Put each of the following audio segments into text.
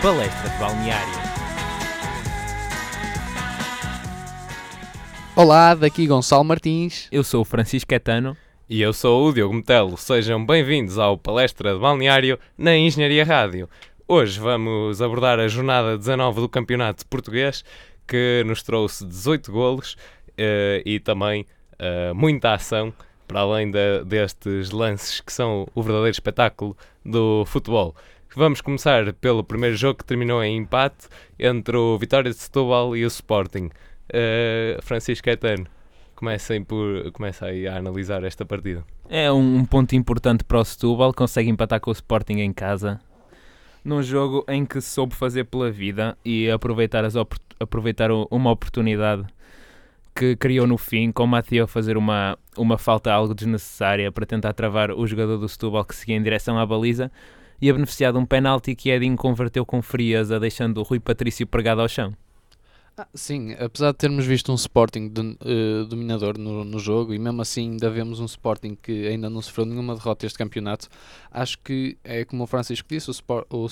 Palestra de Balneário. Olá, daqui Gonçalo Martins. Eu sou o Francisco Etano. E eu sou o Diogo Metelo. Sejam bem-vindos ao Palestra de Balneário na Engenharia Rádio. Hoje vamos abordar a jornada 19 do Campeonato Português, que nos trouxe 18 golos uh, e também uh, muita ação, para além de, destes lances que são o verdadeiro espetáculo do futebol. Vamos começar pelo primeiro jogo que terminou em empate entre o Vitória de Setúbal e o Sporting. Uh, Francisco Caetano, comecem por, começa aí a analisar esta partida. É um ponto importante para o Setúbal, consegue empatar com o Sporting em casa, num jogo em que soube fazer pela vida e aproveitar, as aproveitar uma oportunidade que criou no fim, com o Mateo fazer uma, uma falta algo desnecessária para tentar travar o jogador do Setúbal que seguia em direção à baliza e a beneficiar de um penalti que Edinho converteu com frieza, deixando o Rui Patrício pregado ao chão. Ah, sim, apesar de termos visto um Sporting de, uh, dominador no, no, jogo e mesmo assim ainda vemos um Sporting que ainda não sofreu nenhuma derrota este campeonato, acho que é como o Francisco disse, o, Sport, o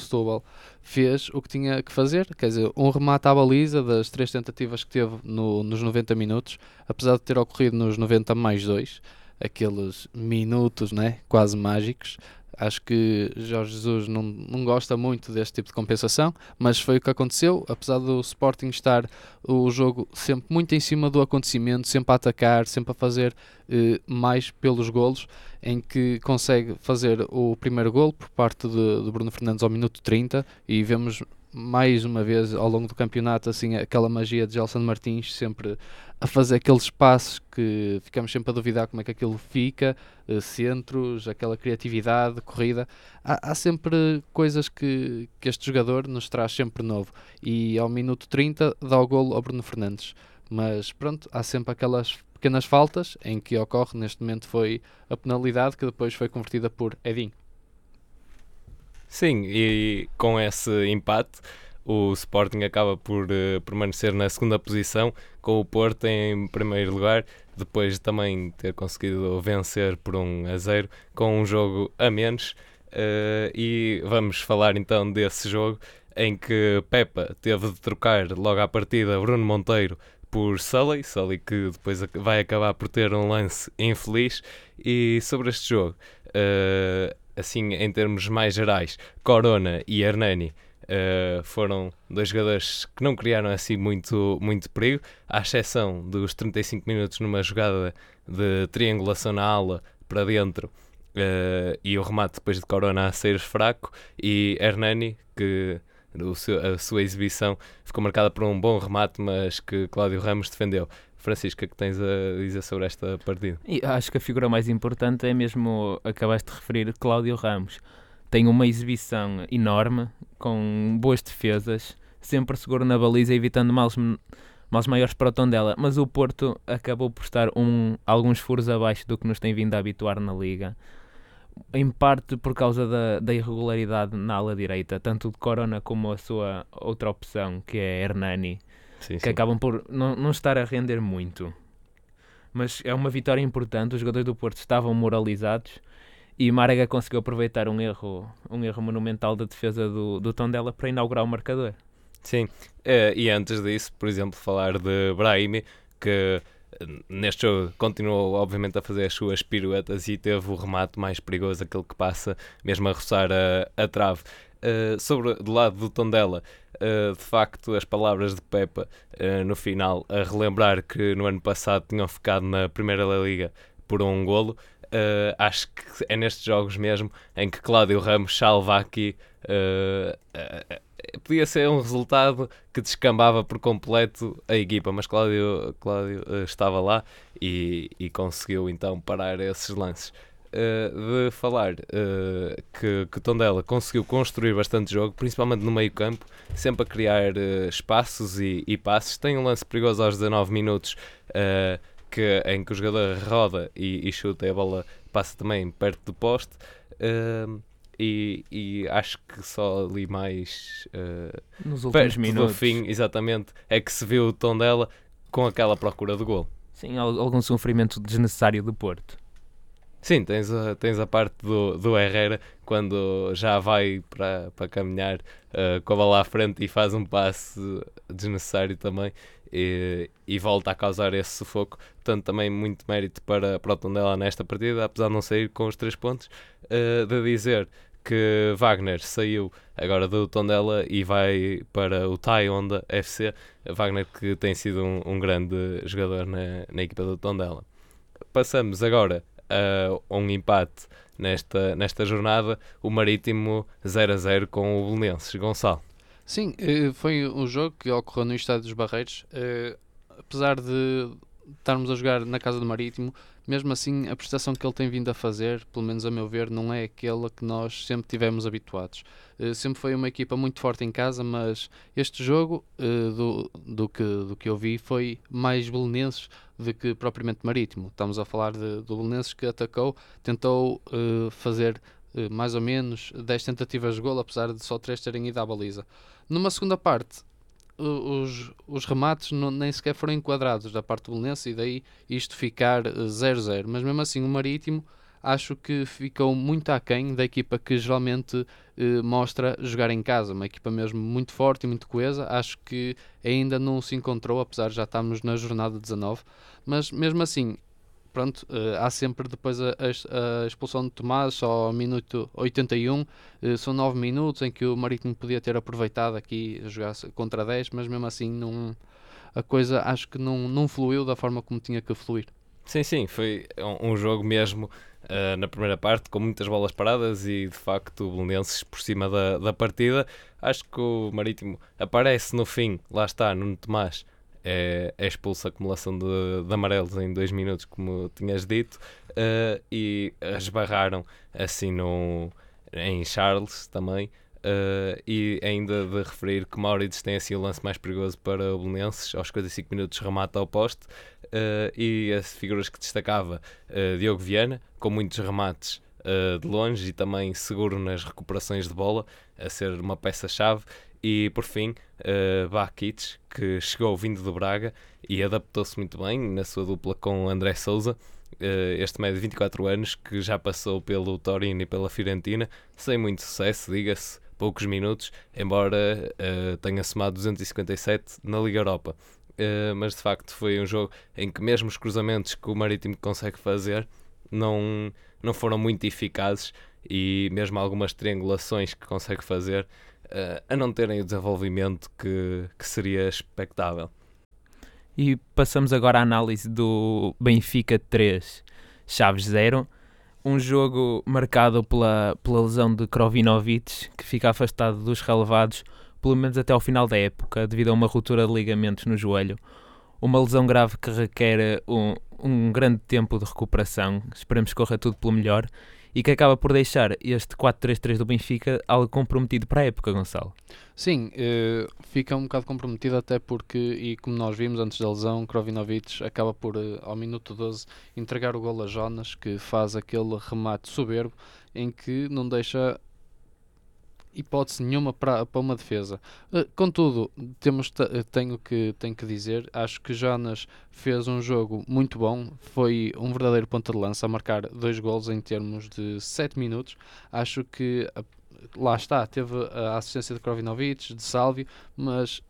fez o que tinha que fazer, quer dizer, um remate à baliza das três tentativas que teve no, nos 90 minutos, apesar de ter ocorrido nos 90 mais 2, aqueles minutos né, quase mágicos, Acho que Jorge Jesus não, não gosta muito deste tipo de compensação, mas foi o que aconteceu. Apesar do Sporting estar o jogo sempre muito em cima do acontecimento, sempre a atacar, sempre a fazer eh, mais pelos golos, em que consegue fazer o primeiro gol por parte de, de Bruno Fernandes ao minuto 30 e vemos mais uma vez ao longo do campeonato assim aquela magia de Gelson Martins sempre a fazer aqueles passos que ficamos sempre a duvidar como é que aquilo fica, uh, centros, aquela criatividade, corrida. Há, há, sempre coisas que, que este jogador nos traz sempre novo. E ao minuto 30 dá o golo ao Bruno Fernandes. Mas pronto, há sempre aquelas pequenas faltas em que ocorre, neste momento foi a penalidade que depois foi convertida por Edinho. Sim, e com esse empate o Sporting acaba por uh, permanecer na segunda posição, com o Porto em primeiro lugar, depois de também ter conseguido vencer por 1 a 0, com um jogo a menos. Uh, e vamos falar então desse jogo em que Pepa teve de trocar logo à partida Bruno Monteiro por Sully, Sully que depois vai acabar por ter um lance infeliz. E sobre este jogo, uh, assim em termos mais gerais, Corona e Hernani Uh, foram dois jogadores que não criaram assim muito, muito perigo, à exceção dos 35 minutos numa jogada de triangulação na ala para dentro uh, e o remate depois de Corona a sair fraco e Hernani que seu, a sua exibição ficou marcada por um bom remate mas que Cláudio Ramos defendeu. Francisco, o que tens a dizer sobre esta partida? E acho que a figura mais importante é mesmo, acabaste de referir, Cláudio Ramos tem uma exibição enorme, com boas defesas, sempre seguro na baliza, evitando males, males maiores para o tom dela. Mas o Porto acabou por estar um, alguns furos abaixo do que nos tem vindo a habituar na Liga. Em parte por causa da, da irregularidade na ala direita, tanto de Corona como a sua outra opção, que é Hernani, sim, que sim. acabam por não, não estar a render muito. Mas é uma vitória importante, os jogadores do Porto estavam moralizados e Málaga conseguiu aproveitar um erro, um erro monumental da defesa do, do Tondela para inaugurar o marcador. Sim, uh, e antes disso, por exemplo, falar de Brahimi, que eh, neste jogo continuou obviamente a fazer as suas piruetas e teve o remate mais perigoso, aquele que passa mesmo a roçar a, a trave. Uh, sobre do lado do Tondela, uh, de facto as palavras de Pepa uh, no final a relembrar que no ano passado tinham ficado na Primeira Liga por um golo, Uh, acho que é nestes jogos mesmo em que Cláudio Ramos salva aqui. Podia ser um resultado que descambava por completo a equipa, mas Cláudio, Cláudio estava lá e, e, conseguiu então parar esses lances. De falar que, que Tondela conseguiu construir bastante jogo, principalmente no meio campo, sempre a criar espaços e, e passes. Tem um lance perigoso aos 19 minutos que, em que o jogador roda e, e chuta e a bola passa também perto do poste. E, e, acho que só ali mais uh, nos últimos minutos do fim, exatamente, é que se viu o tom dela com aquela procura do gol. Sim, algum sofrimento desnecessário do Porto. Sim, tens a, tens a parte do, do Herrera quando já vai para, para caminhar uh, com a bola à frente e faz um passe desnecessário também e, e, volta a causar esse sufoco. Portanto, também muito mérito para, para o Tondela nesta partida, apesar de não sair com os três pontos. Uh, de dizer que Wagner saiu agora do Tondela e vai para o Tai Honda FC. Wagner que tem sido um, um grande jogador na, na equipa do Tondela. Passamos agora a um empate nesta, nesta jornada, o Marítimo 0 a 0 com o Belenenses. Gonçalo. Sim, eh, foi um jogo que ocorreu no Estádio dos Barreiros. Eh, apesar de estarmos a jogar na casa do Marítimo, mesmo assim a prestação que ele tem vindo a fazer, pelo menos a meu ver, não é aquela que nós sempre tivemos habituados. Uh, sempre foi uma equipa muito forte em casa, mas este jogo, uh, do, do, que, do que eu vi, foi mais belenenses do que propriamente marítimo. Estamos a falar de, do belenenses que atacou, tentou uh, fazer mais ou menos 10 tentativas de gol, apesar de só 3 terem ido à baliza. Numa segunda parte, os, os remates não, nem sequer foram enquadrados da parte do Belenense e daí isto ficar 0-0. Mas mesmo assim, o Marítimo acho que ficou muito aquém da equipa que geralmente eh, mostra jogar em casa. Uma equipa mesmo muito forte e muito coesa. Acho que ainda não se encontrou, apesar de já estarmos na jornada 19. Mas mesmo assim, pronto, uh, há sempre depois a, a, expulsão de Tomás, só ao minuto 81, uh, eh, são 9 minutos em que o Marítimo podia ter aproveitado aqui a jogar contra 10, mas mesmo assim não, a coisa acho que não, não fluiu da forma como tinha que fluir. Sim, sim, foi um, um jogo mesmo uh, na primeira parte com muitas bolas paradas e de facto o Belenenses por cima da, da partida. Acho que o Marítimo aparece no fim, lá está, no Tomás é, é expulso a acumulação de, de, amarelos em dois minutos, como tinhas dito, uh, e esbarraram assim no, em Charles também. Uh, e ainda de referir que Maurits tem assim o lance mais perigoso para o Belenenses, aos 45 minutos remata ao poste, uh, e as figuras que destacava, Diogo Viana, com muitos remates de longe e também seguro nas recuperações de bola, a ser uma peça-chave, e por fim, uh, Bakic, que chegou vindo do Braga e adaptou-se muito bem na sua dupla com André Souza, uh, este médio de 24 anos, que já passou pelo Torino e pela Fiorentina, sem muito sucesso, diga-se, poucos minutos, embora uh, tenha somado 257 na Liga Europa. Uh, mas de facto foi um jogo em que mesmo os cruzamentos que o Marítimo consegue fazer não, não foram muito eficazes e mesmo algumas triangulações que consegue fazer uh, a não terem o desenvolvimento que, que seria expectável. E passamos agora à análise do Benfica 3, Chaves 0. Um jogo marcado pela, pela lesão de Krovinovic, que fica afastado dos relevados pelo menos até ao final da época, devido a uma ruptura de ligamentos no joelho. Uma lesão grave que requer um, um grande tempo de recuperação. Esperemos que corra tudo pelo melhor e que acaba por deixar este 4-3-3 do Benfica algo comprometido para a época, Gonçalo. Sim, uh, fica um bocado comprometido até porque, e como nós vimos antes da lesão, Krovinovic acaba por, uh, ao minuto 12, entregar o gol a Jonas, que faz aquele remate soberbo em que não deixa hipótese nenhuma para, para uma defesa. Uh, contudo, temos, eh, tenho, que, tenho que dizer, acho que Jonas fez um jogo muito bom, foi um verdadeiro ponta de lança a marcar dois gols em termos de 7 minutos. Acho que lá está, teve a assistência de Krovinovic, de Salvio, mas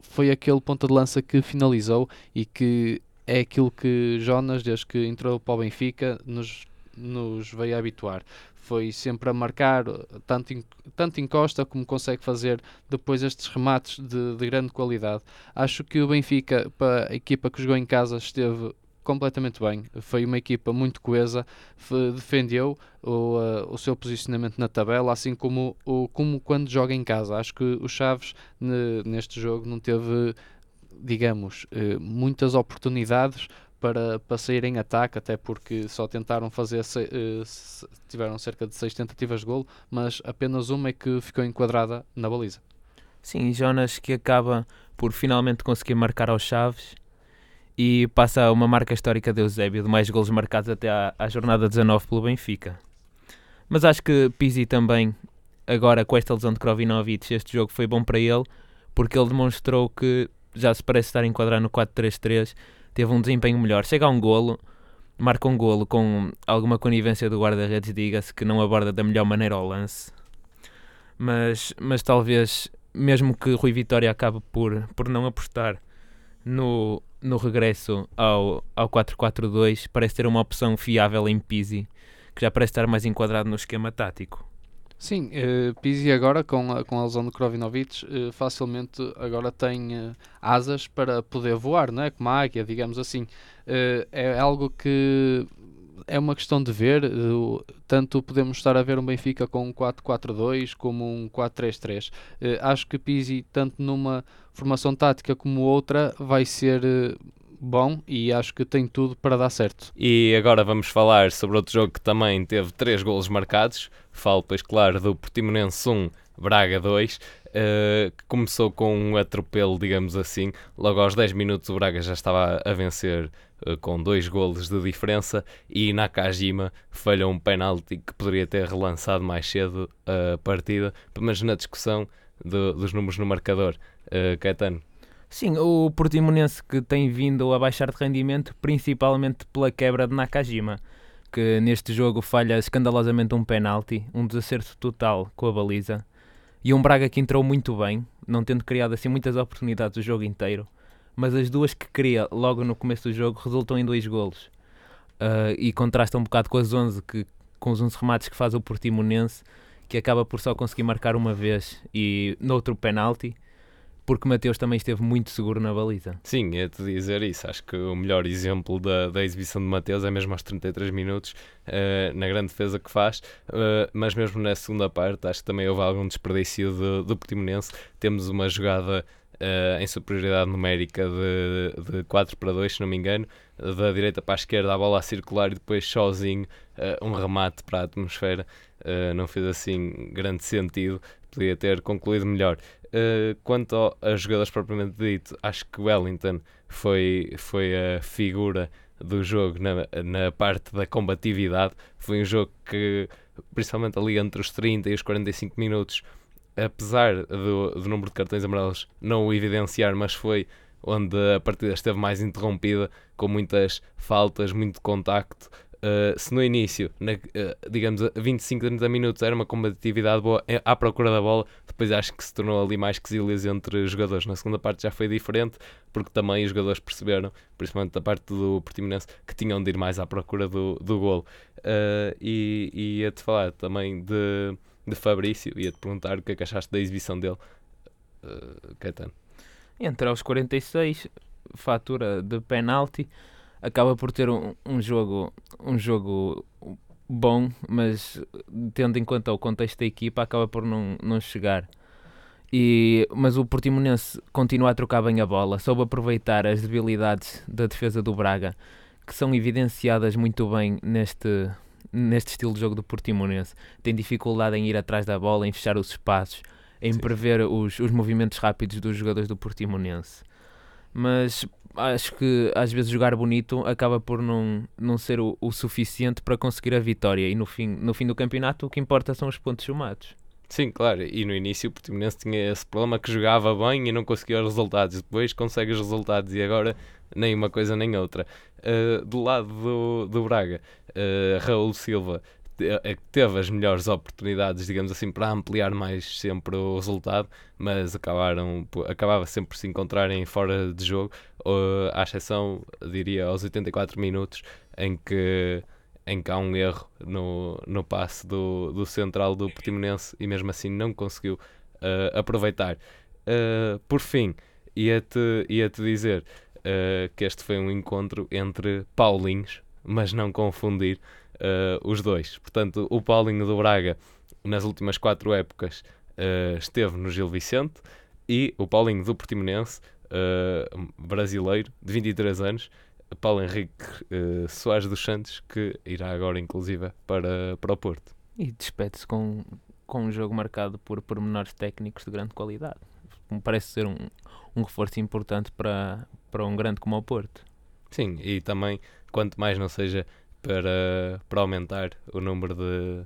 foi aquele ponta de lança que finalizou e que é aquilo que Jonas, desde que entrou para o Benfica, nos, nos veio habituar foi sempre a marcar, tanto, em, tanto encosta como consegue fazer depois estes remates de, de grande qualidade. Acho que o Benfica, para a equipa que jogou em casa, esteve completamente bem. Foi uma equipa muito coesa, defendeu o, uh, o seu posicionamento na tabela, assim como, o, como quando joga em casa. Acho que o Chaves neste jogo não teve, digamos, uh, muitas oportunidades para, para sair em ataque, até porque só tentaram fazer, uh, tiveram cerca de seis tentativas de gol, mas apenas uma é que ficou enquadrada na baliza. Sim, Jonas que acaba por finalmente conseguir marcar aos Chaves e passa uma marca histórica de Eusébio de mais golos marcados até à, à jornada 19 pelo Benfica. Mas acho que Pizzi também, agora com esta lesão de Krovinovic, este jogo foi bom para ele, porque ele demonstrou que já se parece estar a enquadrar no 4-3-3 teve um desempenho melhor. Chega a um golo, marca um golo com alguma conivência do guarda-redes, diga-se que não aborda da melhor maneira o lance. Mas, mas talvez, mesmo que Rui Vitória acabe por, por não apostar no, no regresso ao, ao 4-4-2, parece ter uma opção fiável em Pizzi, que já parece estar mais enquadrado no esquema tático. Sim, uh, Pizzi agora com a, com a lesão de Krovinovic uh, facilmente agora tem uh, asas para poder voar, não é? Como a águia, digamos assim. Uh, é algo que é uma questão de ver, tanto podemos estar a ver um Benfica com um 4-4-2 como um 4-3-3. acho que Pizzi, tanto numa formação tática como outra, vai ser bom e acho que tem tudo para dar certo. E agora vamos falar sobre outro jogo que também teve três golos marcados. Falo, pois claro, do Portimonense 1, Braga 2. Uh, eh, que começou com um atropelo, digamos assim. Logo aos 10 minutos o Braga já estava a vencer uh, com dois golos de diferença e Nakajima falhou um penalti que poderia ter relançado mais cedo a partida, mas na discussão do, dos números no marcador. Uh, Caetano, Sim, o Portimonense que tem vindo a baixar de rendimento, principalmente pela quebra de Nakajima, que neste jogo falha escandalosamente um penalti, um desacerto total com a baliza, e um Braga que entrou muito bem, não tendo criado assim muitas oportunidades o jogo inteiro, mas as duas que cria logo no começo do jogo resultam em dois golos. Uh, e contrasta um bocado com as 11 que, com os 11 remates que faz o Portimonense, que acaba por só conseguir marcar uma vez e noutro penalti porque Mateus também esteve muito seguro na baliza. Sim, ia-te dizer isso. Acho que o melhor exemplo da, da exibição de Mateus é mesmo aos 33 minutos, uh, na grande defesa que faz, uh, mas mesmo na segunda parte, acho que também houve algum desperdício do, do Portimonense. Temos uma jogada uh, em superioridade numérica de, de 4 para 2, se não me engano, da direita para a esquerda, a bola a circular e depois sozinho um remate para a atmosfera. não fez assim grande sentido, podia ter concluído melhor. Uh, quanto ao, a jogadores propriamente dito, acho que Wellington foi, foi a figura do jogo na, na parte da combatividade. Foi um jogo que, principalmente ali entre os 30 e os 45 minutos, apesar do, do número de cartões amarelos não o evidenciar, mas foi onde a partida esteve mais interrompida, com muitas faltas, muito contacto, Uh, se no início, na, uh, digamos, 25, 30 minutos era uma combatividade boa é, à procura da bola, depois acho que se tornou ali mais quesilhas entre jogadores. Na segunda parte já foi diferente, porque também os jogadores perceberam, principalmente da parte do Portimonense, que tinham de ir mais à procura do, do golo. Uh, e, e ia-te falar também de, de Fabrício, ia-te perguntar o que é que achaste da exibição dele, uh, Caetano. Entre aos 46, fatura de penalti acaba por ter um, um jogo um jogo bom, mas tendo em conta o contexto da equipa, acaba por não, não chegar. E, mas o Portimonense continua a trocar bem a bola, soube aproveitar as debilidades da defesa do Braga, que são evidenciadas muito bem neste, neste estilo de jogo do Portimonense. Tem dificuldade em ir atrás da bola, em fechar os espaços, em Sim. prever os, os movimentos rápidos dos jogadores do Portimonense. Mas acho que às vezes jogar bonito acaba por não, não ser o, o suficiente para conseguir a vitória e no fim, no fim do campeonato o que importa são os pontos somados. Sim, claro, e no início o Portimonense tinha esse problema que jogava bem e não conseguia os resultados, depois consegue os resultados e agora nem uma coisa nem outra. Uh, do lado do, do Braga, uh, Raul Silva é teve as melhores oportunidades, digamos assim, para ampliar mais sempre o resultado, mas acabaram, acabava sempre por se encontrarem fora de jogo, à exceção, diria, aos 84 minutos, em que, em que há um erro no, no passe do, do central do Portimonense e mesmo assim não conseguiu uh, aproveitar. Uh, por fim, ia-te ia -te dizer uh, que este foi um encontro entre Paulinhos, mas não confundir uh, os dois. Portanto, o Paulinho do Braga, nas últimas quatro épocas, uh, esteve no Gil Vicente e o Paulinho do Portimonense, uh, brasileiro, de 23 anos, Paulo Henrique Soares dos Santos, que irá agora, inclusive, para, para o Porto. E despede-se com, com um jogo marcado por pormenores técnicos de grande qualidade. Me parece ser um, um reforço importante para, para um grande como o Porto. Sim, e também, quanto mais não seja para, para aumentar o número de,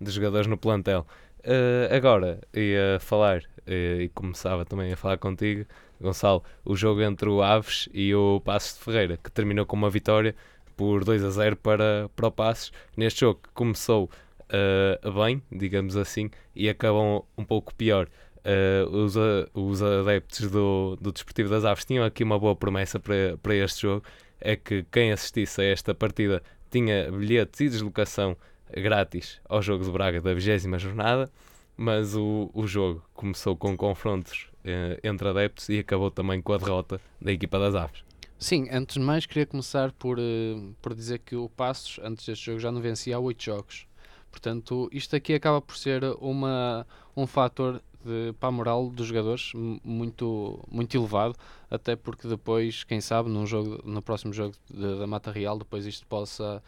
de jogadores no plantel. Uh, agora ia falar uh, e começava também a falar contigo, Gonçalo, o jogo entre o Aves e o Passos de Ferreira, que terminou com uma vitória por 2 a 0 para, para o Passos. Neste jogo que começou uh, bem, digamos assim, e acabam um pouco pior. Uh, os, os adeptos do, do Desportivo das Aves tinham aqui uma boa promessa para, para este jogo: é que quem assistisse a esta partida tinha bilhetes e deslocação grátis ao jogo de Braga da 20 jornada, mas o, o jogo começou com confrontos uh, entre adeptos e acabou também com a derrota da equipa das Aves. Sim, antes de mais queria começar por, uh, por dizer que o Passos, antes deste jogo, já não vencia há 8 jogos. Portanto, isto aqui acaba por ser uma, um fator de, para a moral dos jogadores muito, muito elevado, até porque depois, quem sabe, num jogo, no próximo jogo de, da Mata Real, depois isto possa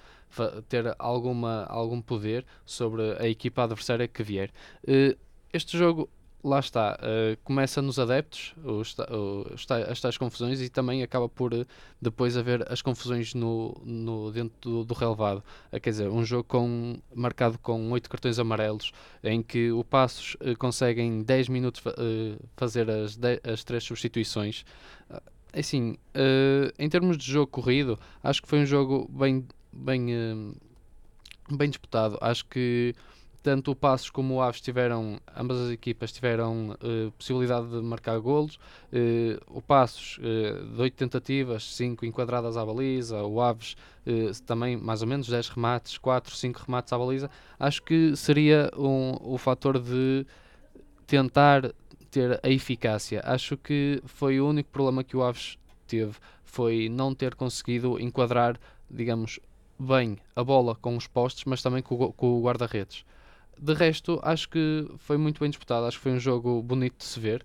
ter alguma, algum poder sobre a equipa adversária que vier. Uh, este jogo lá está, uh, começa nos adeptos os, os, as tais confusões e também acaba por uh, depois haver as confusões no, no, dentro do, do relevado. Uh, quer dizer, um jogo com, marcado com 8 cartões amarelos, em que o Passos consegue em 10 minutos fazer as, as três substituições. assim, em termos de jogo corrido, acho que foi um jogo bem, bem, bem disputado. Acho que tanto o Passos como o Aves tiveram, ambas as equipas tiveram uh, possibilidade de marcar golos. Uh, o Passos, uh, de 8 tentativas, 5 enquadradas à baliza. O Aves também mais ou menos 10 remates, 4, 5 remates à baliza. Acho que seria um, o fator de tentar ter a eficácia. Acho que foi o único problema que o Aves teve, foi não ter conseguido enquadrar, digamos, bem a bola com os postes, mas também com o guarda-redes. De resto, acho que foi muito bem disputado. Acho que foi um jogo bonito de se ver.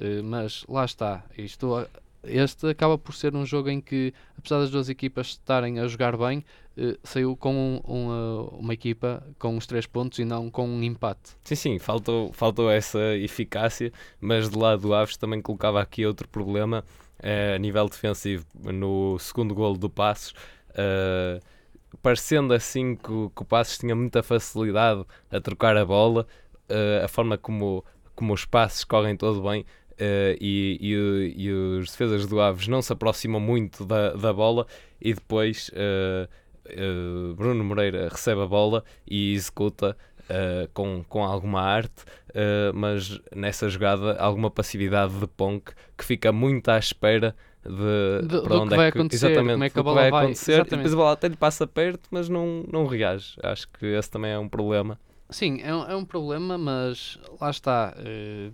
Uh, mas lá está. Isto, este acaba por ser um jogo em que, apesar das duas equipas estarem a jogar bem, uh, saiu com um, um, uma equipa com os três pontos e não com um empate. Sim, sim, faltou, faltou essa eficácia, mas do lado do Aves também colocava aqui outro problema a nível defensivo. No segundo golo do Passos. Uh, parecendo assim que, que o Passos tinha muita facilidade a trocar a bola, uh, a forma como, como os passos correm todo bem uh, e, e, e, os defesas do Aves não se aproximam muito da, da bola e depois uh, Bruno Moreira recebe a bola e executa Uh, com, com alguma arte, uh, mas nessa jogada alguma passividade de Ponk que fica muito à espera de, de para onde que vai é que, acontecer, exatamente, como é que a bola vai, vai acontecer. Exatamente. E depois a bola até lhe passa perto, mas não, não reage. Acho que esse também é um problema. Sim, é um, é um problema, mas lá está. Uh,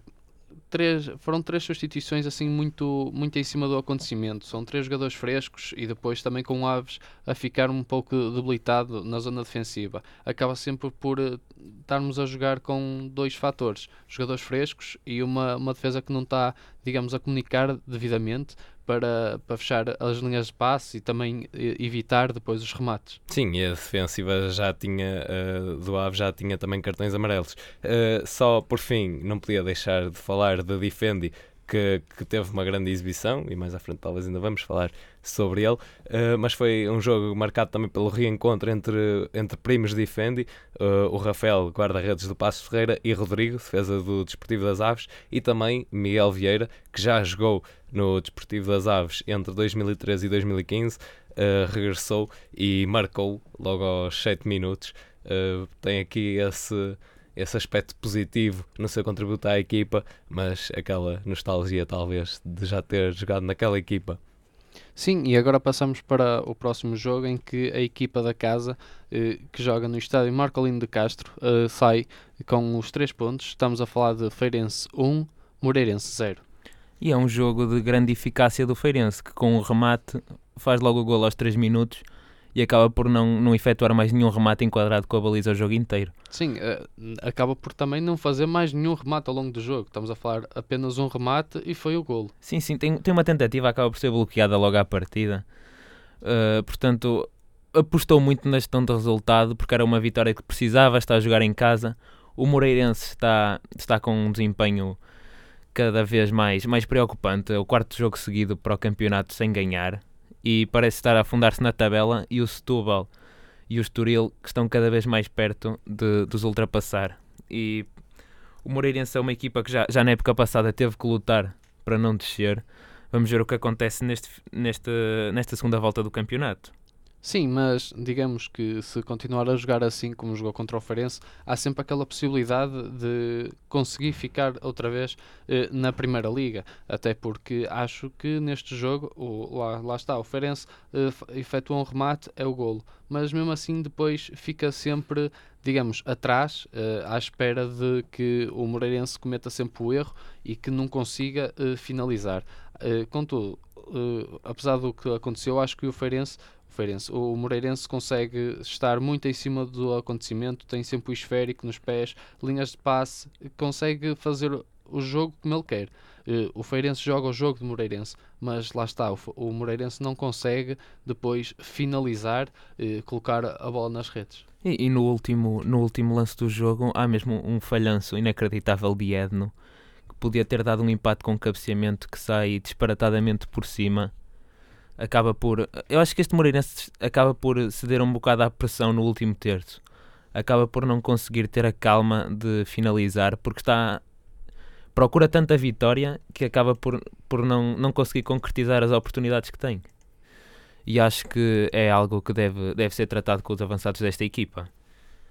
três, foram três substituições assim muito, muito em cima do acontecimento. São três jogadores frescos e depois também com o Aves a ficar um pouco debilitado na zona defensiva. Acaba sempre por uh, estarmos a jogar com dois fatores: jogadores frescos e uma, uma defesa que não está, digamos, a comunicar devidamente para, para fechar as linhas de passe e também evitar depois os remates. Sim, e a defensiva já tinha, uh, do Ave já tinha também cartões amarelos. Uh, só por fim, não podia deixar de falar da Defendi, que, que, teve uma grande exibição e mais à frente talvez ainda vamos falar sobre ele, uh, mas foi um jogo marcado também pelo reencontro entre, entre primos de Defendi, uh, o Rafael, guarda-redes do Passo Ferreira, e Rodrigo, defesa do Desportivo das Aves, e também Miguel Vieira, que já jogou no Desportivo das Aves entre 2013 e 2015, uh, eh, regressou e marcou logo aos 7 minutos. tem aqui esse esse aspecto positivo no seu contributo à equipa, mas aquela nostalgia talvez de já ter jogado naquela equipa. Sim, e agora passamos para o próximo jogo em que a equipa da casa eh, que joga no estádio Marcolino de Castro eh, sai com os 3 pontos. Estamos a falar de Feirense 1, Moreirense 0. E é um jogo de grande eficácia do Feirense, que com o remate faz logo o gol aos 3 minutos e acaba por não, não efetuar mais nenhum remate enquadrado com a baliza o jogo inteiro. Sim, uh, acaba por também não fazer mais nenhum remate ao longo do jogo. Estamos a falar apenas um remate e foi o golo. Sim, sim, tem, tem uma tentativa, acaba por ser bloqueada logo à partida. Uh, portanto, apostou muito na gestão de resultado porque era uma vitória que precisava, está a jogar em casa. O Moreirense está, está com um desempenho cada vez mais, mais preocupante. É o quarto jogo seguido para o campeonato sem ganhar e parece estar a afundar-se na tabela e o Setúbal e o Estoril que estão cada vez mais perto de, de os ultrapassar. E o Moreirense é uma equipa que já, já na época passada teve que lutar para não descer. Vamos ver o que acontece neste, neste, nesta segunda volta do campeonato. Sim, mas digamos que se continuar a jogar assim como jogou contra o Farense, há sempre aquela possibilidade de conseguir ficar outra vez eh, na Primeira Liga. Até porque acho que neste jogo, o, lá, lá está, o Farense eh, efetua um remate, é o golo. Mas mesmo assim depois fica sempre, digamos, atrás, eh, à espera de que o Moreirense cometa sempre o erro e que não consiga eh, finalizar. Eh, contudo, Uh, apesar do que aconteceu, acho que o Feirense Feirense. O Moreirense consegue estar muito em cima do acontecimento, tem sempre o esférico nos pés, linhas de passe, consegue fazer o jogo como ele quer. Uh, o Feirense joga o jogo do Moreirense, mas lá está, o, Moreirense não consegue depois finalizar, uh, colocar a bola nas redes. E, e, no, último, no último lance do jogo há mesmo um falhanço inacreditável de Edno, que podia ter dado um empate com um cabeceamento que sai disparatadamente por cima acaba por. Eu acho que este Moreirense acaba por ceder um bocado à pressão no último terço. Acaba por não conseguir ter a calma de finalizar, porque está. Procura tanta vitória que acaba por, por não, não conseguir concretizar as oportunidades que tem. E acho que é algo que deve, deve ser tratado com os avançados desta equipa.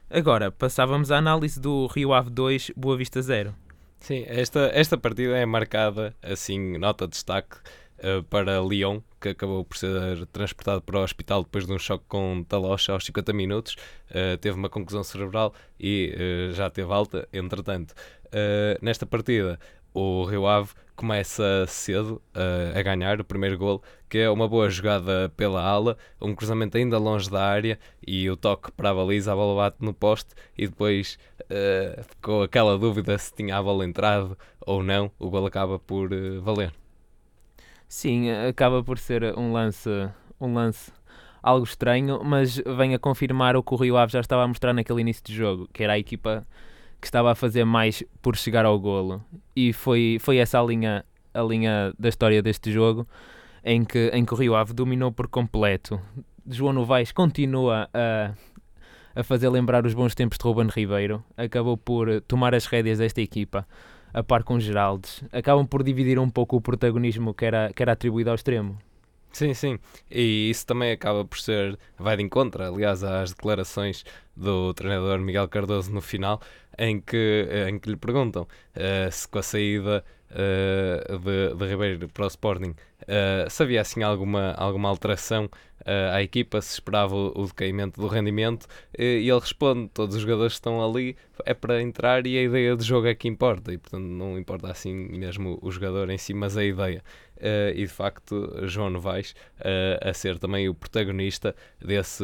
Agora, passávamos à análise do Rio Ave 2, Boa Vista 0. Sim, esta, esta partida é marcada, assim, nota de destaque, uh, para Lyon, que acabou por ser transportado para o hospital depois de um choque com talocha aos 50 minutos. Uh, teve uma conclusão cerebral e uh, já teve alta, entretanto. nesta partida, o Rio Ave começa cedo uh, a ganhar o primeiro gol, que é uma boa jogada pela ala, um cruzamento ainda longe da área e o toque para a baliza, a bola bate no poste e depois uh, ficou aquela dúvida se tinha a bola entrado ou não, o gol acaba por uh, valer. Sim, acaba por ser um lance, um lance algo estranho, mas vem a confirmar o que o Rio Ave já estava a mostrar naquele início de jogo, que era a equipa que estava a fazer mais por chegar ao golo. E foi, foi essa a linha, a linha da história deste jogo, em que, em que o Rio Ave dominou por completo. João Novaes continua a, a fazer lembrar os bons tempos de Ruben Ribeiro, acabou por tomar as rédeas desta equipa a par com Geraldes, acabam por dividir um pouco o protagonismo que era, que era atribuído ao extremo. Sim, sim. E isso também acaba por ser. vai de encontro, aliás, às declarações do treinador Miguel Cardoso no final, em que, em que lhe perguntam uh, se com a saída uh, de, de Ribeiro para o Sporting uh, se havia assim alguma, alguma alteração uh, à equipa, se esperava o, o decaimento do rendimento, e ele responde: todos os jogadores estão ali é para entrar e a ideia de jogo é que importa, e portanto não importa assim mesmo o jogador em si, mas a ideia. Uh, e de facto, João Novaes uh, a ser também o protagonista desse,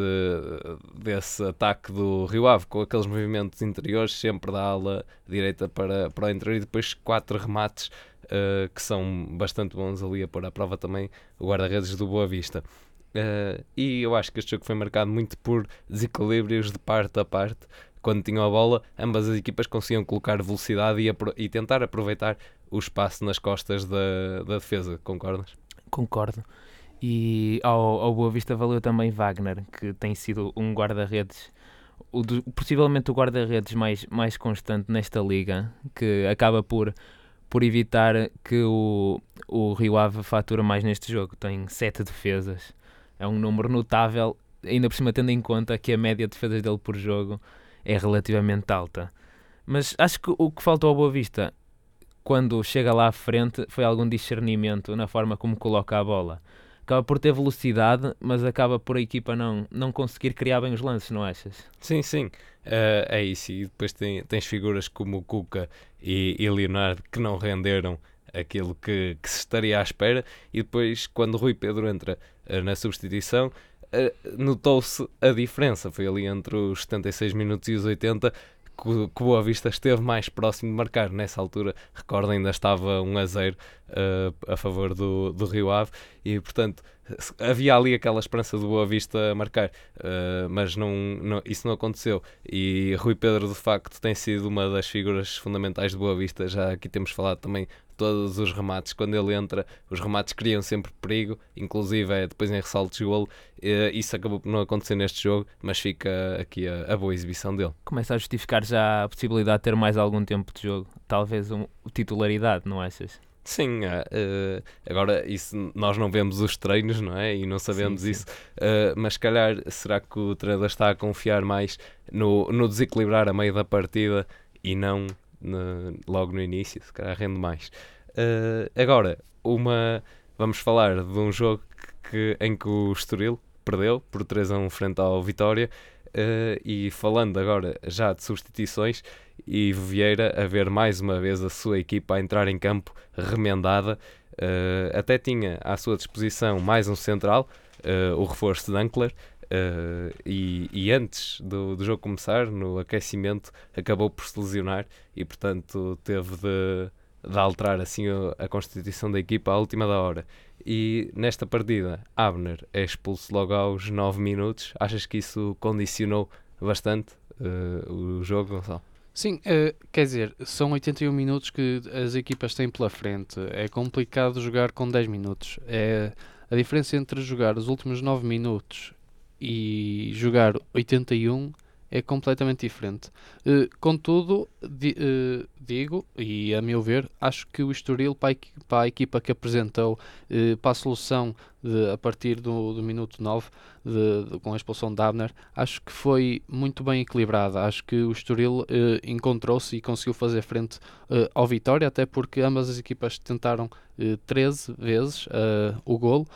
desse ataque do Rio Ave, com aqueles movimentos interiores, sempre da ala direita para, para o interior e depois quatro remates uh, que são bastante bons ali a pôr à prova também o guarda-redes do Boa Vista. Uh, e eu acho que este jogo foi marcado muito por desequilíbrios de parte a parte. Quando tinham a bola, ambas as equipas conseguiam colocar velocidade e, e tentar aproveitar o espaço nas costas da, da defesa. Concordas? Concordo. E ao, ao Boa Vista valeu também Wagner, que tem sido um guarda-redes, o possivelmente o guarda-redes mais, mais constante nesta liga, que acaba por, por evitar que o, o Rio Ave fatura mais neste jogo. Tem sete defesas é um número notável, ainda por cima tendo em conta que a média de defesas dele por jogo é relativamente alta. Mas acho que o que faltou ao Boa Vista quando chega lá à frente foi algum discernimento na forma como coloca a bola. Acaba por ter velocidade, mas acaba por a equipa não, não conseguir criar bem os lances, não achas? Sim, sim, uh, é isso. E depois tem, tens figuras como o Cuca e, e Leonardo que não renderam aquilo que, que se estaria à espera. E depois, quando Rui Pedro entra uh, na substituição, uh, notou-se a diferença. Foi ali entre os 76 minutos e os 80 que o Boa Vista esteve mais próximo de marcar. Nessa altura, recordo, ainda estava 1 a 0 uh, a favor do, do Rio Ave e, portanto, havia ali aquela esperança do Boa Vista marcar, uh, mas não, não, isso não aconteceu. E Rui Pedro, de facto, tem sido uma das figuras fundamentais do Boa Vista. Já aqui temos falado também todos os remates, quando ele entra, os remates criam sempre perigo, inclusive é depois em ressaltos de golo. Isso acabou por não acontecer neste jogo, mas fica aqui a, a, boa exibição dele. Começa a justificar já a possibilidade de ter mais algum tempo de jogo, talvez um, titularidade, não achas? Sim, uh, agora isso nós não vemos os treinos, não é? E não sabemos sim, sim. isso, uh, mas se calhar será que o treinador está a confiar mais no, no desequilibrar a meio da partida e não no, logo no início? Se calhar rende mais. Uh, agora, uma, vamos falar de um jogo que, em que o Estoril perdeu por 3 a 1 frente ao Vitória. e falando agora já de substituições, e Vieira a ver mais uma vez a sua equipa a entrar em campo remendada. Uh, até tinha à sua disposição mais um central, uh, o reforço de Ankler, uh, e, e, antes do, do, jogo começar, no aquecimento, acabou por se lesionar e, portanto, teve de, de alterar assim a, a constituição da equipa à última da hora. E nesta partida, Abner é expulso logo aos 9 minutos. Achas que isso condicionou bastante o jogo, Gonçalo? Sim, uh, quer dizer, são 81 minutos que as equipas têm pela frente. É complicado jogar com 10 minutos. É, a diferença entre jogar os últimos 9 minutos e jogar 81 é completamente diferente. Uh, contudo, di, uh, digo, e a meu ver, acho que o Estoril, para a, para a equipa que apresentou, uh, para a solução de, a partir do, do minuto 9, de, de, com a expulsão de Abner, acho que foi muito bem equilibrada. Acho que o Estoril encontrou-se e conseguiu fazer frente ao Vitória, até porque ambas as equipas tentaram 13 vezes o golo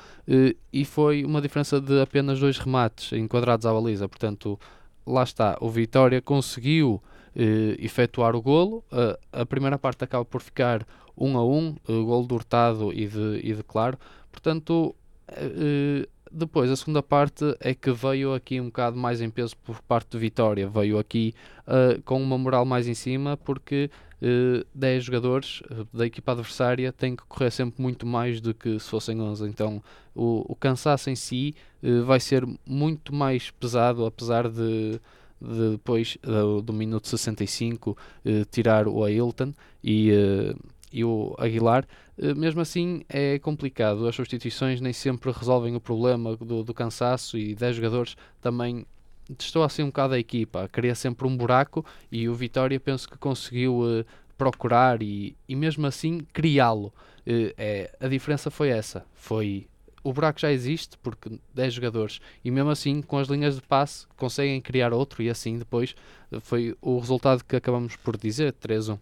e foi uma diferença de apenas dois remates enquadrados à baliza. Portanto, lá está, o Vitória conseguiu eh, efetuar o golo. Uh, a primeira parte acaba por ficar 1 um a 1, um, o golo de Hurtado e de, e de Claro. Portanto, uh, depois a segunda parte é que veio aqui um bocado mais em peso por parte do Vitória. Veio aqui uh, com uma moral mais em cima, porque uh, 10 jogadores da equipa adversária têm que correr sempre muito mais do que se fossem 11. Então o, o cansaço em si uh, vai ser muito mais pesado, apesar de, de depois do, do, minuto 65 uh, tirar o Ailton e, e o Aguilar. mesmo assim é complicado, as substituições nem sempre resolvem o problema do, do cansaço e 10 jogadores também estou assim um bocado a equipa, cria sempre um buraco e o Vitória penso que conseguiu uh, procurar e, e mesmo assim criá-lo. Uh, é, a diferença foi essa, foi o buraco já existe porque 10 jogadores e mesmo assim com as linhas de passe conseguem criar outro e assim depois eh, foi o resultado que acabamos por dizer, 3-1.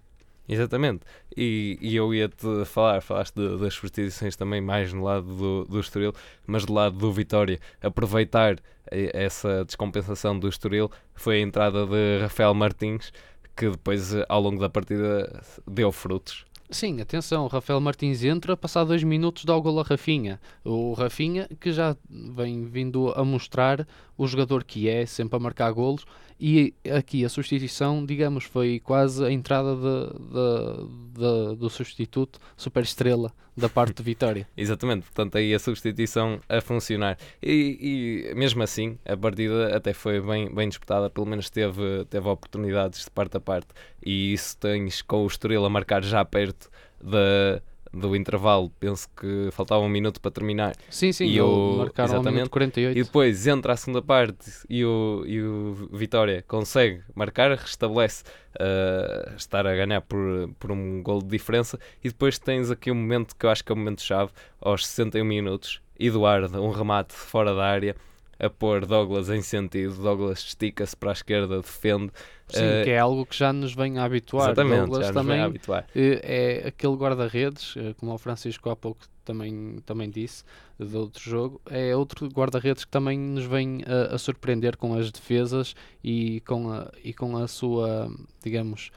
Exatamente, e, e eu ia-te falar, falaste de, das substituições também mais no lado do, do Estoril, mas do lado do Vitória, aproveitar eh, essa descompensação do Estoril foi a entrada de Rafael Martins, que depois ao longo da partida deu frutos. Sim, atenção, Rafael Martins entra, passar dois minutos dá o gol a Rafinha. O Rafinha que já vem vindo a mostrar o jogador que é, sempre a marcar golos, e aqui a substituição, digamos, foi quase a entrada de, de, de, do substituto super estrela da parte de Vitória. Exatamente, portanto aí a substituição a funcionar. E, e, mesmo assim, a partida até foi bem, bem disputada, pelo menos teve, teve oportunidades de parte a parte. E isso tens com o Estoril a marcar já perto da do intervalo, penso que faltava um minuto para terminar. Sim, sim, e o, marcaram exatamente, 48. E depois entra a segunda parte e o, e o Vitória consegue marcar, restabelece uh, estar a ganhar por, por um gol de diferença. E depois tens aqui um momento que eu acho que é o um momento-chave, aos 61 minutos. Eduardo, um remate fora da área a pôr Douglas em sentido. Douglas estica-se para a esquerda, defende. Sim, uh, que é algo que já nos vem a habituar. Exatamente, Douglas já também vem a habituar. Eh, é aquele guarda-redes, eh, como o Francisco há pouco também, também disse, de outro jogo, é outro guarda-redes que também nos vem a, a, surpreender com as defesas e com a, e com a sua, digamos,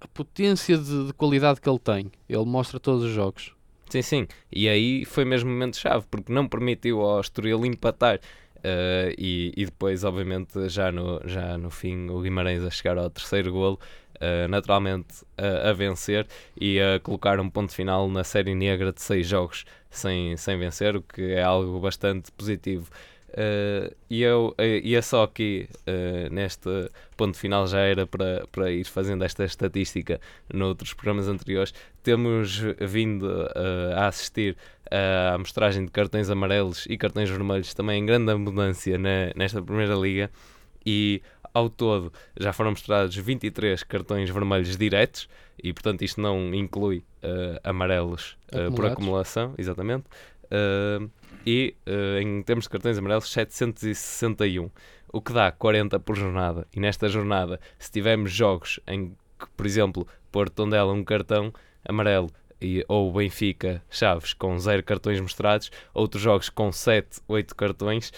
a potência de, de qualidade que ele tem. Ele mostra todos os jogos. Sim, sim. E aí foi mesmo momento-chave, porque não permitiu ao Estoril empatar. Uh, e, e, depois, obviamente, já no, já no fim, o Guimarães a chegar ao terceiro golo, uh, naturalmente uh, a vencer e a colocar um ponto final na série negra de seis jogos sem, sem vencer, o que é algo bastante positivo. Uh, e eu uh, ia só aqui uh, neste ponto final já era para, para ir fazendo esta estatística noutros programas anteriores temos vindo a assistir à amostragem de cartões amarelos e cartões vermelhos também em grande abundância na, nesta primeira liga e Ao todo, já foram mostrados 23 cartões vermelhos diretos e, portanto, isto não inclui uh, amarelos uh, por acumulação, exatamente. Uh, e, em termos de cartões amarelos, 761, o que dá 40 por jornada. E nesta jornada, se tivermos jogos em que, por exemplo, Porto Tondela um cartão amarelo e, ou Benfica Chaves com 0 cartões mostrados, outros jogos com 7, 8 cartões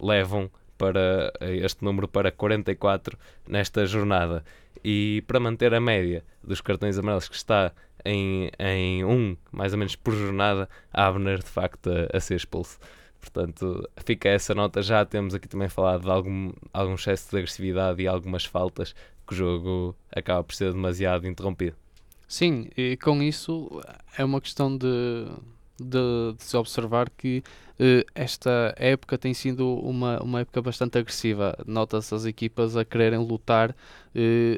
levam para este número para 44 nesta jornada. E para manter a média dos cartões amarelos que está em, em um, mais ou menos por jornada, Abner de facto a, a ser expulso. Portanto, fica essa nota. Já temos aqui também falado de algum, algum excesso de agressividade e algumas faltas que o jogo acaba por ser demasiado interrompido. Sim, e com isso é uma questão de, de, de se observar que uh, esta época tem sido uma, uma época bastante agressiva. Nota-se as equipas a quererem lutar uh,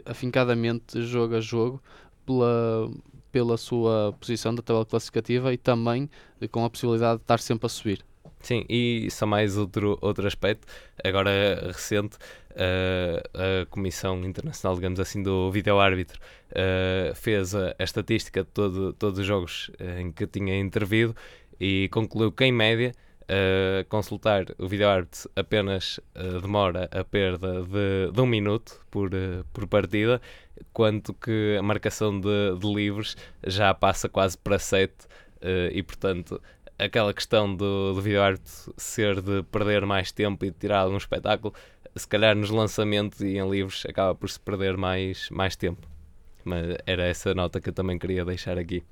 afincadamente, jogo a jogo, pela, pela sua posição da tabela classificativa e também com a possibilidade de estar sempre a subir. Sim, e só mais outro, outro aspecto, agora recente, uh, a Comissão Internacional, digamos assim, do vídeo-árbitro uh, fez a, a, estatística de todo, todos os jogos uh, em que tinha intervido e concluiu que, em média, consultar o vídeo-árbitro apenas demora a perda de, de um minuto por, por partida, quanto que a marcação de, de livros já passa quase para sete e, portanto, aquela questão do, do vídeo-árbitro ser de perder mais tempo e de tirar algum espetáculo se calhar nos lançamentos e em livros acaba por se perder mais, mais tempo. Mas era essa nota que eu também queria deixar aqui.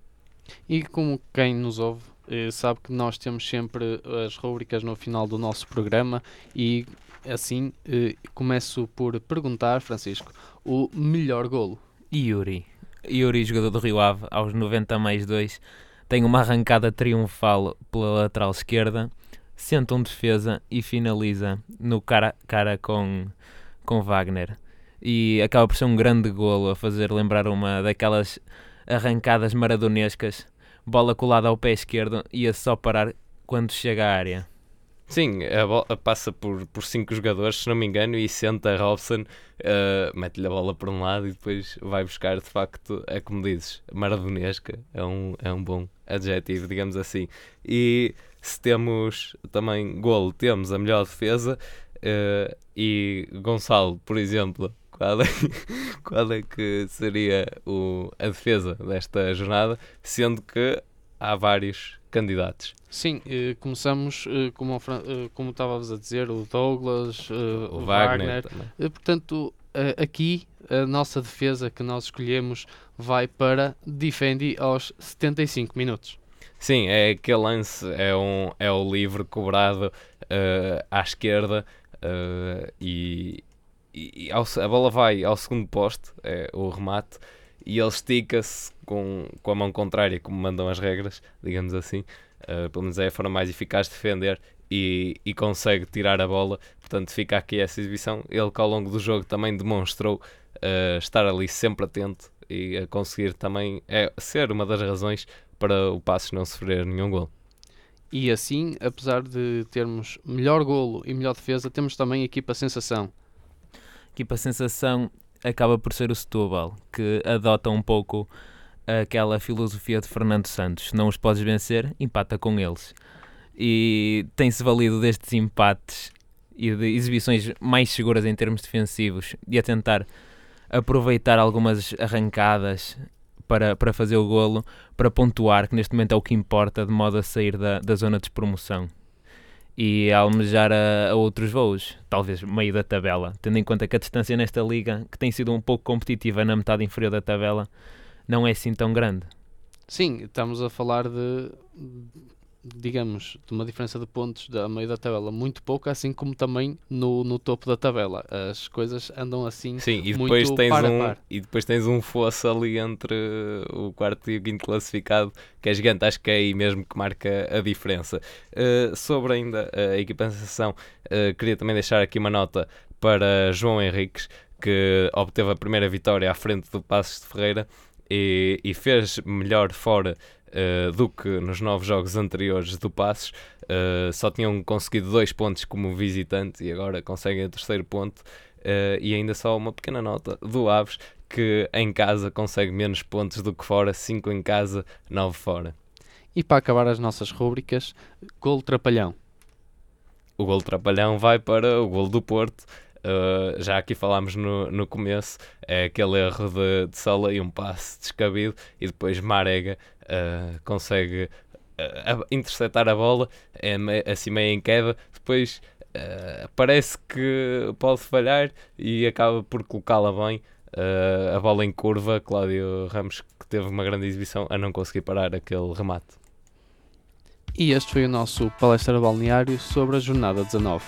E como quem nos ouve eh, sabe que nós temos sempre as rubricas no final do nosso programa e assim eh, começo por perguntar, Francisco, o melhor golo. Yuri. Yuri, jogador do Rio Ave, aos 90 mais 2, tem uma arrancada triunfal pela lateral esquerda senta um defesa e finaliza no cara, cara com, com Wagner. E acaba por ser um grande golo a fazer lembrar uma daquelas arrancadas maradonescas, bola colada ao pé esquerdo e a só parar quando chega à área. Sim, a bola passa por, por cinco jogadores, se não me engano, e senta Robson, uh, mete-lhe a bola por um lado e depois vai buscar, de facto, é como dizes, maradonesca, é um, é um bom adjetivo, digamos assim. E se temos também golo, temos a melhor defesa uh, e Gonçalo, por exemplo, qual é, qual é que seria o, a defesa desta jornada, sendo que há vários candidatos. Sim, eh, começamos, eh, como, eh, como estavas a dizer, o Douglas, eh, o, o, Wagner. Wagner. Eh, portanto, eh, aqui a nossa defesa que nós escolhemos vai para Defendi aos 75 minutos. Sim, é aquele lance, é, um, é o livre cobrado uh, à esquerda uh, e, e ao, a bola vai ao segundo poste, é o remate, e ele estica-se com, com a mão contrária, como mandam as regras, digamos assim. Uh, pelo menos é a forma mais eficaz de defender e, e, consegue tirar a bola. Portanto, fica aqui essa exibição. Ele que ao longo do jogo também demonstrou uh, estar ali sempre atento e a conseguir também é, ser uma das razões para o Passos não sofrer nenhum gol. E assim, apesar de termos melhor golo e melhor defesa, temos também a equipa sensação. Equipa sensação acaba por ser o Setúbal, que adota um pouco aquela filosofia de Fernando Santos. Não os podes vencer, empata com eles. E tem-se valido destes empates e de exibições mais seguras em termos defensivos e a tentar aproveitar algumas arrancadas para, para fazer o golo, para pontuar, que neste momento é o que importa, de modo a sair da, da zona de despromoção e almejar a, a, outros voos, talvez meio da tabela, tendo em conta que a distância nesta liga, que tem sido um pouco competitiva na metade inferior da tabela, não é assim tão grande. Sim, estamos a falar de digamos, de uma diferença de pontos da meio da tabela muito pouca, assim como também no, no topo da tabela. As coisas andam assim Sim, e depois tens par um par. E depois tens um fosso ali entre o quarto e o quinto classificado, que é gigante, acho que é aí mesmo que marca a diferença. Uh, sobre ainda a equipa sensação, uh, queria também deixar aqui uma nota para João Henriques, que obteve a primeira vitória à frente do Passos de Ferreira e, e fez melhor fora uh, do que nos nove jogos anteriores do Passos. Uh, só tinham conseguido dois pontos como visitante e agora conseguem o terceiro ponto. Uh, e ainda só uma pequena nota do Aves, que em casa consegue menos pontos do que fora, 5 em casa, 9 fora. E para acabar as nossas rúbricas, gol trapalhão. O gol trapalhão vai para o gol do Porto. Uh, já aqui falámos no, no começo, é aquele erro de, de Sola e um passe descabido, e depois Marega uh, consegue uh, interceptar a bola, é assim meio em queda, depois parece que pode falhar e acaba por colocá-la bem. a bola em curva, Cláudio Ramos, que teve uma grande exibição, a não conseguir parar aquele remate. E este foi o nosso palestra balneário sobre a jornada 19.